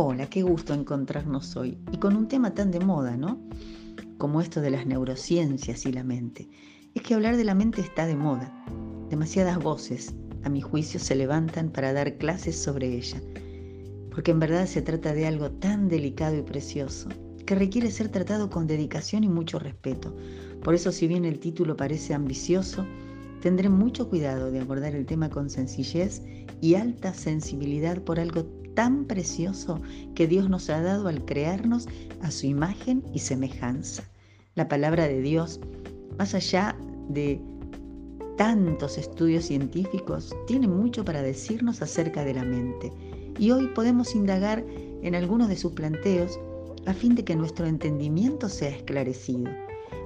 Hola, qué gusto encontrarnos hoy y con un tema tan de moda, ¿no? Como esto de las neurociencias y la mente. Es que hablar de la mente está de moda. Demasiadas voces, a mi juicio, se levantan para dar clases sobre ella. Porque en verdad se trata de algo tan delicado y precioso que requiere ser tratado con dedicación y mucho respeto. Por eso, si bien el título parece ambicioso, tendré mucho cuidado de abordar el tema con sencillez y alta sensibilidad por algo tan precioso que Dios nos ha dado al crearnos a su imagen y semejanza. La palabra de Dios, más allá de tantos estudios científicos, tiene mucho para decirnos acerca de la mente. Y hoy podemos indagar en algunos de sus planteos a fin de que nuestro entendimiento sea esclarecido.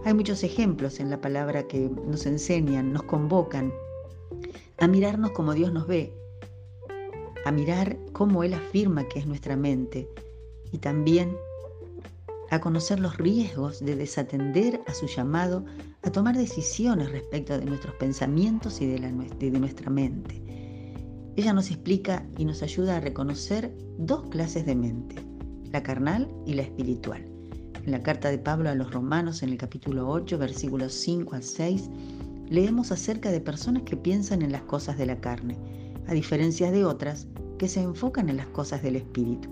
Hay muchos ejemplos en la palabra que nos enseñan, nos convocan a mirarnos como Dios nos ve a mirar cómo Él afirma que es nuestra mente y también a conocer los riesgos de desatender a su llamado a tomar decisiones respecto de nuestros pensamientos y de, la, de nuestra mente. Ella nos explica y nos ayuda a reconocer dos clases de mente, la carnal y la espiritual. En la carta de Pablo a los romanos en el capítulo 8, versículos 5 al 6, leemos acerca de personas que piensan en las cosas de la carne, a diferencia de otras que se enfocan en las cosas del Espíritu.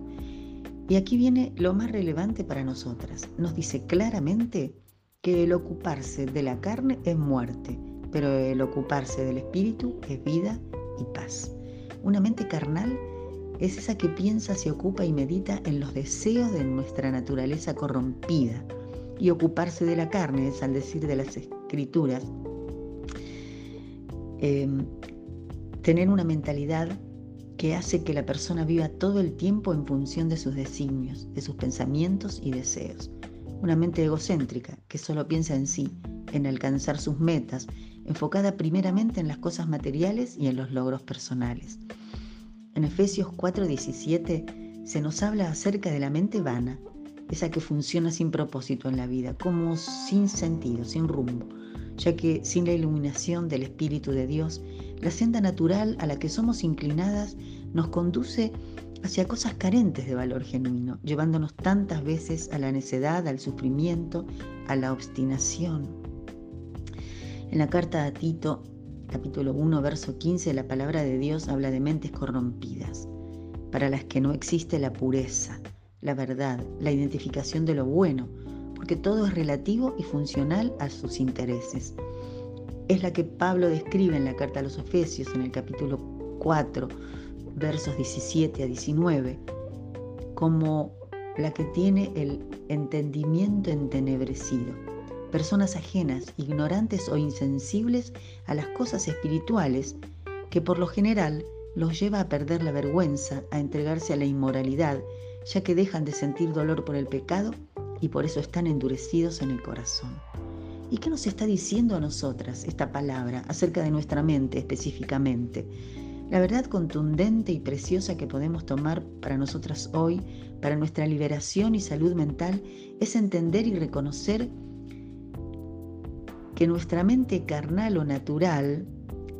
Y aquí viene lo más relevante para nosotras. Nos dice claramente que el ocuparse de la carne es muerte, pero el ocuparse del Espíritu es vida y paz. Una mente carnal es esa que piensa, se ocupa y medita en los deseos de nuestra naturaleza corrompida. Y ocuparse de la carne es, al decir de las escrituras, em, tener una mentalidad que hace que la persona viva todo el tiempo en función de sus designios, de sus pensamientos y deseos. Una mente egocéntrica que solo piensa en sí, en alcanzar sus metas, enfocada primeramente en las cosas materiales y en los logros personales. En Efesios 4:17 se nos habla acerca de la mente vana, esa que funciona sin propósito en la vida, como sin sentido, sin rumbo, ya que sin la iluminación del Espíritu de Dios, la senda natural a la que somos inclinadas nos conduce hacia cosas carentes de valor genuino, llevándonos tantas veces a la necedad, al sufrimiento, a la obstinación. En la carta a Tito, capítulo 1, verso 15, la palabra de Dios habla de mentes corrompidas, para las que no existe la pureza, la verdad, la identificación de lo bueno, porque todo es relativo y funcional a sus intereses es la que Pablo describe en la carta a los Efesios en el capítulo 4, versos 17 a 19, como la que tiene el entendimiento entenebrecido, personas ajenas, ignorantes o insensibles a las cosas espirituales que por lo general los lleva a perder la vergüenza, a entregarse a la inmoralidad, ya que dejan de sentir dolor por el pecado y por eso están endurecidos en el corazón. ¿Y qué nos está diciendo a nosotras esta palabra acerca de nuestra mente específicamente? La verdad contundente y preciosa que podemos tomar para nosotras hoy, para nuestra liberación y salud mental, es entender y reconocer que nuestra mente carnal o natural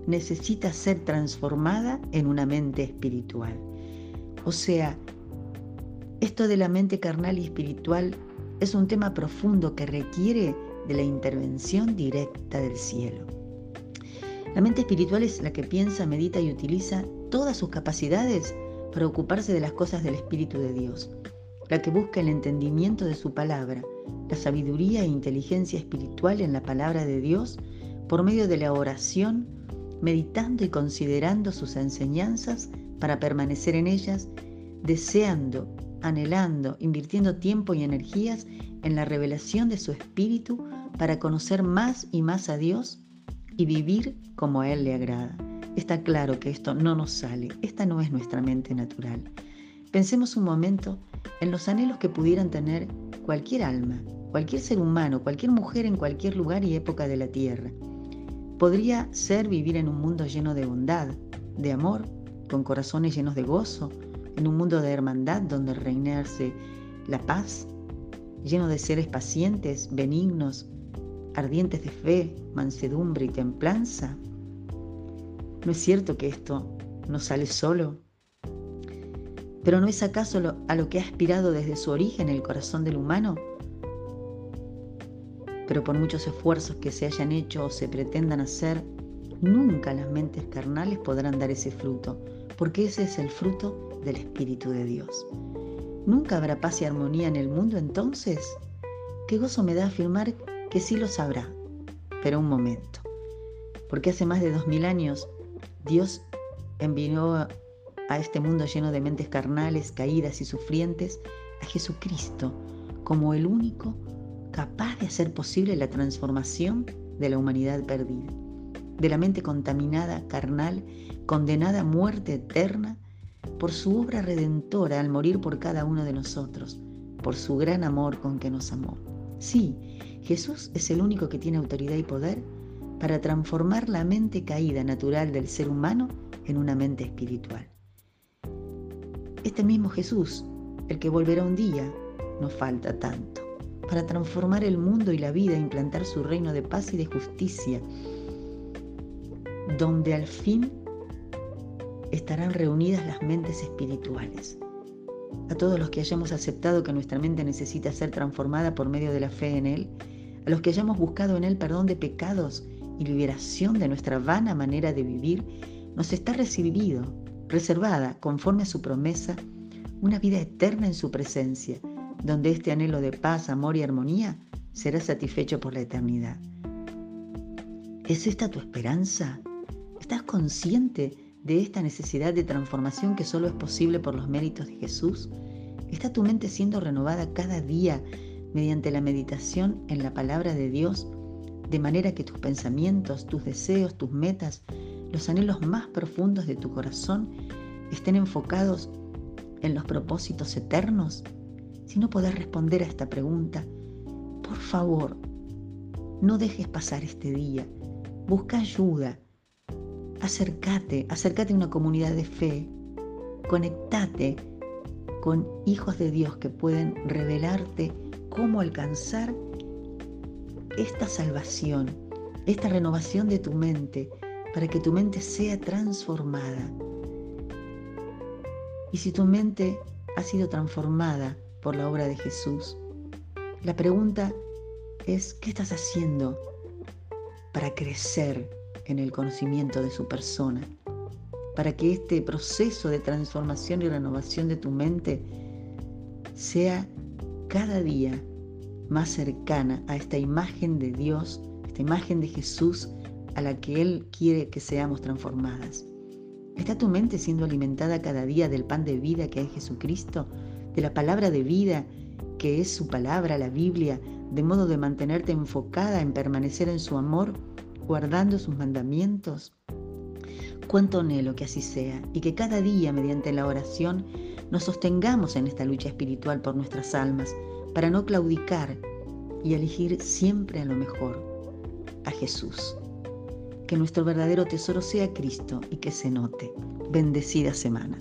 necesita ser transformada en una mente espiritual. O sea, esto de la mente carnal y espiritual es un tema profundo que requiere de la intervención directa del cielo. La mente espiritual es la que piensa, medita y utiliza todas sus capacidades para ocuparse de las cosas del Espíritu de Dios, la que busca el entendimiento de su palabra, la sabiduría e inteligencia espiritual en la palabra de Dios por medio de la oración, meditando y considerando sus enseñanzas para permanecer en ellas, deseando, anhelando, invirtiendo tiempo y energías en la revelación de su espíritu para conocer más y más a Dios y vivir como a Él le agrada. Está claro que esto no nos sale, esta no es nuestra mente natural. Pensemos un momento en los anhelos que pudieran tener cualquier alma, cualquier ser humano, cualquier mujer en cualquier lugar y época de la tierra. Podría ser vivir en un mundo lleno de bondad, de amor, con corazones llenos de gozo, en un mundo de hermandad donde reinarse la paz, lleno de seres pacientes, benignos, ardientes de fe, mansedumbre y templanza? ¿No es cierto que esto no sale solo? ¿Pero no es acaso a lo que ha aspirado desde su origen el corazón del humano? Pero por muchos esfuerzos que se hayan hecho o se pretendan hacer, nunca las mentes carnales podrán dar ese fruto, porque ese es el fruto del Espíritu de Dios. ¿Nunca habrá paz y armonía en el mundo entonces? Qué gozo me da afirmar que sí lo sabrá. Pero un momento, porque hace más de dos mil años Dios envió a este mundo lleno de mentes carnales, caídas y sufrientes, a Jesucristo como el único capaz de hacer posible la transformación de la humanidad perdida, de la mente contaminada, carnal, condenada a muerte eterna, por su obra redentora al morir por cada uno de nosotros, por su gran amor con que nos amó. Sí, Jesús es el único que tiene autoridad y poder para transformar la mente caída natural del ser humano en una mente espiritual. Este mismo Jesús, el que volverá un día, no falta tanto, para transformar el mundo y la vida e implantar su reino de paz y de justicia, donde al fin estarán reunidas las mentes espirituales a todos los que hayamos aceptado que nuestra mente necesita ser transformada por medio de la fe en Él, a los que hayamos buscado en Él perdón de pecados y liberación de nuestra vana manera de vivir, nos está recibido, reservada, conforme a su promesa, una vida eterna en su presencia, donde este anhelo de paz, amor y armonía será satisfecho por la eternidad. ¿Es esta tu esperanza? ¿Estás consciente de esta necesidad de transformación que solo es posible por los méritos de Jesús? ¿Está tu mente siendo renovada cada día mediante la meditación en la palabra de Dios, de manera que tus pensamientos, tus deseos, tus metas, los anhelos más profundos de tu corazón estén enfocados en los propósitos eternos? Si no podés responder a esta pregunta, por favor, no dejes pasar este día. Busca ayuda acércate, acércate a una comunidad de fe, conectate con hijos de Dios que pueden revelarte cómo alcanzar esta salvación, esta renovación de tu mente, para que tu mente sea transformada. Y si tu mente ha sido transformada por la obra de Jesús, la pregunta es, ¿qué estás haciendo para crecer en el conocimiento de su persona, para que este proceso de transformación y renovación de tu mente sea cada día más cercana a esta imagen de Dios, esta imagen de Jesús a la que Él quiere que seamos transformadas. ¿Está tu mente siendo alimentada cada día del pan de vida que es Jesucristo, de la palabra de vida que es su palabra, la Biblia, de modo de mantenerte enfocada en permanecer en su amor guardando sus mandamientos? Cuánto anhelo que así sea y que cada día mediante la oración nos sostengamos en esta lucha espiritual por nuestras almas para no claudicar y elegir siempre a lo mejor, a Jesús. Que nuestro verdadero tesoro sea Cristo y que se note. Bendecida semana.